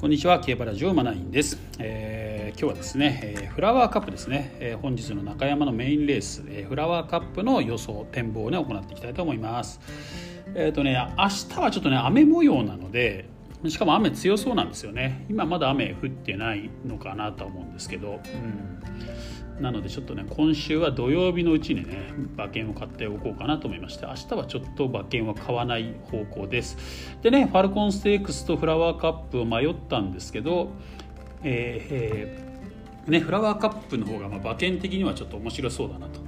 こんにちは競馬ラジオマナインです、えー、今日はですね、えー、フラワーカップですね、えー、本日の中山のメインレース、えフラワーカップの予想展望をね行っていきたいと思います。えっ、とね明日はちょっとね雨模様なのでしかも雨強そうなんですよね。今まだ雨降ってないのかなと思うんですけど、うん。なのでちょっとね今週は土曜日のうちにね馬券を買っておこうかなと思いまして明日はちょっと馬券は買わない方向です。でねファルコンステークスとフラワーカップを迷ったんですけどえーえー、ね、フラワーカップの方がまあ馬券的にはちょっと面白そうだなと、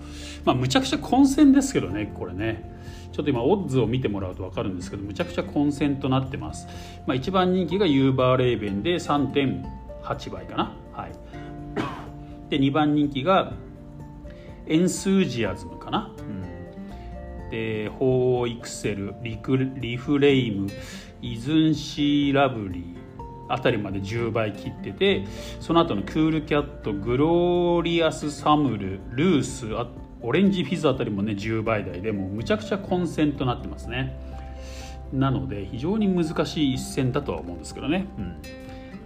まあ、むちゃくちゃ混戦ですけどねこれね。ちょっと今オッズを見てもらうと分かるんですけどむちゃくちゃ混戦となってます、まあ、1番人気がユーバーレーベンで3.8倍かな。で2番人気がエンスージアズムかな、うん、でホーイクセルリクリフレイムイズンシーラブリーあたりまで10倍切っててその後のクールキャットグローリアスサムルルースオレンジフィズあたりもね10倍台でもうむちゃくちゃ混戦となってますね。なので非常に難しい一戦だとは思うんですけどね、うん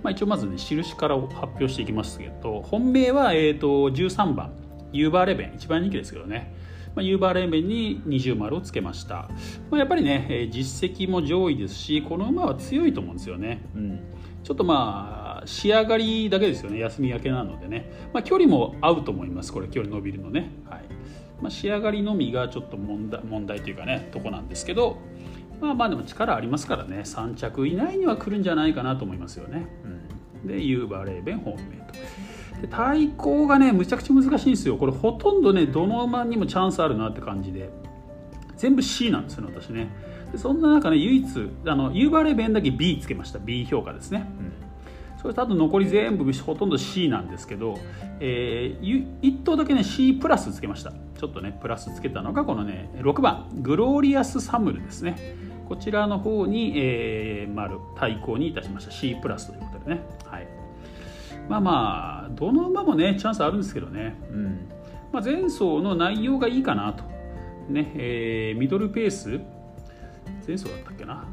まあ、一応まずね印から発表していきますけど本命は、えーと、13番ユーバーレベン一番人気ですけどね、まあ、ユーバーレベンに20丸をつけました、まあ、やっぱりね、え実績も上位ですしこの馬は強いと思うんですよね、うん、ちょっとまあ仕上がりだけですよね。休み明けなのでね、まあ、距離も合うと思いますこれ距離伸びるのね、はい。まあ、仕上がりのみがちょっと問題問題というかねとこなんですけどまあまあでも力ありますからね。3着以内には来るんじゃないかなと思いますよね、うん、でユーバーレーベン本命と。で対抗がねむちゃくちゃ難しいんですよ。これほとんどねどの馬にもチャンスあるなって感じで。全部 C なんですよね私ね。でそんな中ね唯一あのユーバーレーベンだけ B つけました。B 評価ですね、うん。それとあと残り全部ほとんど C なんですけど、えー、1頭だけね C プラスつけました。ちょっとねプラスつけたのがこのね6番グローリアスサムルですねこちらの方に、えー、丸対抗にいたしました。C プラスということでね、はい、まあまあどの馬もねチャンスあるんですけどね、うん。まあ、前走の内容がいいかなと、ねえー、ミドルペース。前走だったっけな。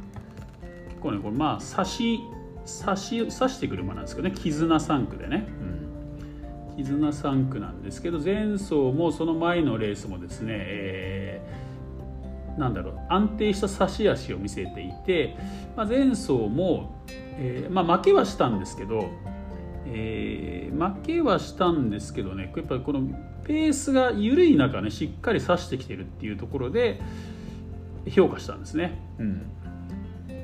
結構ねこれまあ差し差し差してくる馬なんですけどね。絆3区でね、うん、絆3区なんですけど前走もその前のレースもですね、えー、なんだろう安定した差し足を見せていて、まあ、前走も、えーまあ、負けはしたんですけど、えー、負けはしたんですけどねやっぱりこのペースが緩い中ねしっかり差してきてるっていうところで評価したんですね。うん。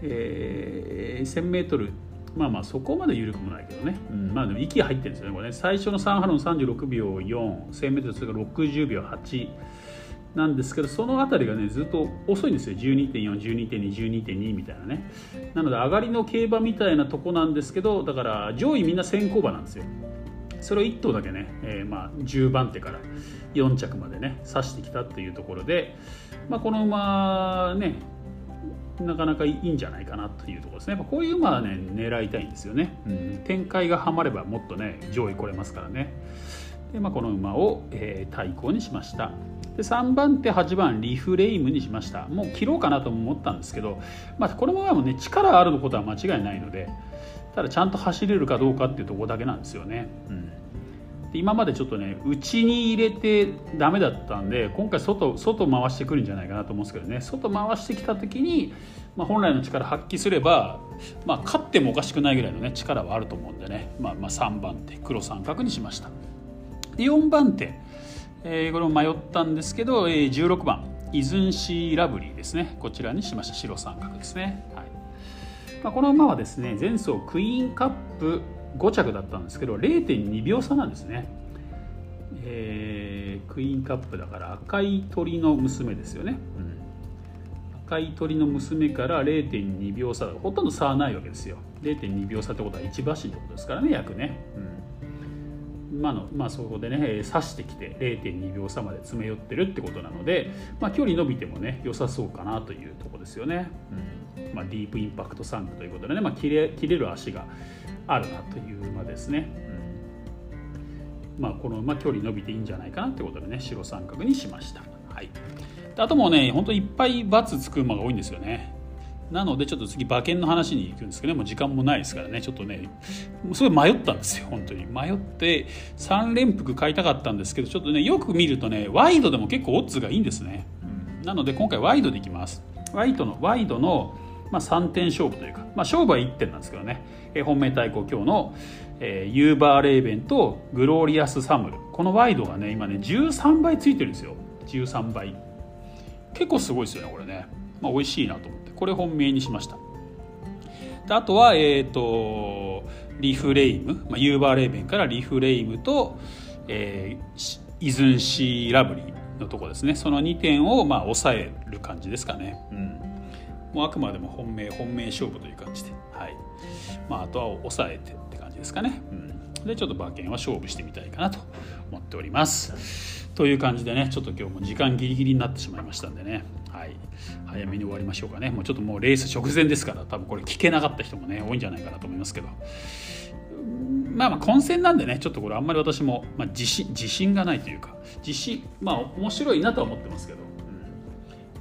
えー、1000m まあまあそこまで緩くもないけどね、うん、まあでも息入ってるんですよねこれね。最初の3波論36秒 41000m それから60秒8なんですけどその辺りがねずっと遅いんですよ12.412.212.2みたいなねなので上がりの競馬みたいなとこなんですけどだから上位みんな先行馬なんですよそれを1頭だけね、えー、まあ10番手から4着までね指してきたっていうところで、まあ、この馬ねなかなかいいんじゃないかなというところですね。こういう馬はね狙いたいんですよね。うん、展開がはまればもっとね上位来れますからね。でまあ、この馬を、えー、対抗にしました。で3番手8番リフレイムにしました。もう切ろうかなと思ったんですけど、まあ、この馬もね力あることは間違いないのでただちゃんと走れるかどうかっていうところだけなんですよね。うん。今までちょっとね内に入れてダメだったんで今回外外回してくるんじゃないかなと思うんですけどね。外回してきた時に、まあ、本来の力発揮すれば、まあ、勝ってもおかしくないぐらいの、ね、力はあると思うんでね、まあ、まあ3番手黒三角にしましたで4番手、えー、これも迷ったんですけど、えー、16番。イズンシーラブリーですね。こちらにしました。白三角ですね、はい。まあ、この馬はですね前走クイーンカップ5着だったんですけど0.2秒差なんですね、えー、クイーンカップだから赤い鳥の娘ですよね、うん、赤い鳥の娘から0.2秒差。ほとんど差はないわけですよ。0.2秒差ってことは1馬身ってことですからね約ね、うん、まあのまあ、そこでね刺してきて0.2秒差まで詰め寄ってるってことなので、まあ、距離伸びてもね良さそうかなというとこですよね、うんまあ、ディープインパクトサンクということでね、まあ、切れ切れる足があるなという馬ですね。うん、まあ、この馬距離伸びていいんじゃないかなってことでね白三角にしました。はい、あともうね本当いっぱい×つく馬が多いんですよね。なのでちょっと次馬券の話に行くんですけどね。もう時間もないですからね。ちょっとねすごい迷ったんですよ本当に。迷って3連複買いたかったんですけどちょっとねよく見るとねワイドでも結構オッズがいいんですね、うん、なので今回ワイドでいきます。ワイドのワイドの、まあ、3点勝負というか、まあ、勝負は1点なんですけどね、えー、本命対抗今日の、えー、ユーバーレーベンとグローリアスサムル。このワイドがね今ね13倍ついてるんですよ。13倍。結構すごいですよねこれね、まあ、美味しいなと思これ本命にしました。であとはえっ、ー、とリフレイム、まあ、ユーバーレーベンからリフレイムと、えー、イズンシーラブリーのとこですね。その2点をまあ抑える感じですかね、うん、もうあくまでも本命本命勝負という感じで、はい。まあ、あとは抑えてって感じですかね、うん、でちょっと馬券は勝負してみたいかなと思っております。という感じでねちょっと今日も時間ギリギリになってしまいましたんでね、はい、早めに終わりましょうかね。もうちょっともうレース直前ですから多分これ聞けなかった人もね多いんじゃないかなと思いますけど。まあまあ混戦なんでねちょっとこれあんまり私も、まあ、自信自信がないというか自信まあ面白いなとは思ってますけど、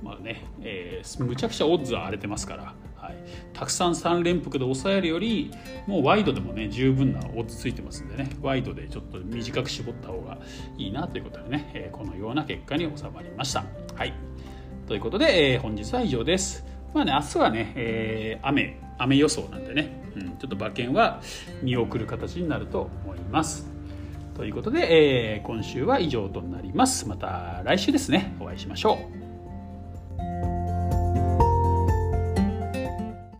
うん、まあね、えー、むちゃくちゃオッズは荒れてますからはい、たくさん3連複で抑えるよりもうワイドでもね十分なオッズついてますんでねワイドでちょっと短く絞った方がいいなということでね、えこのような結果に収まりました。はいということで、え本日は以上です。まあね、明日はね、えー、雨、雨予想なんでね、うん、ちょっと馬券は見送る形になると思います。ということで、えー、今週は以上となります。また来週ですね、お会いしましょう。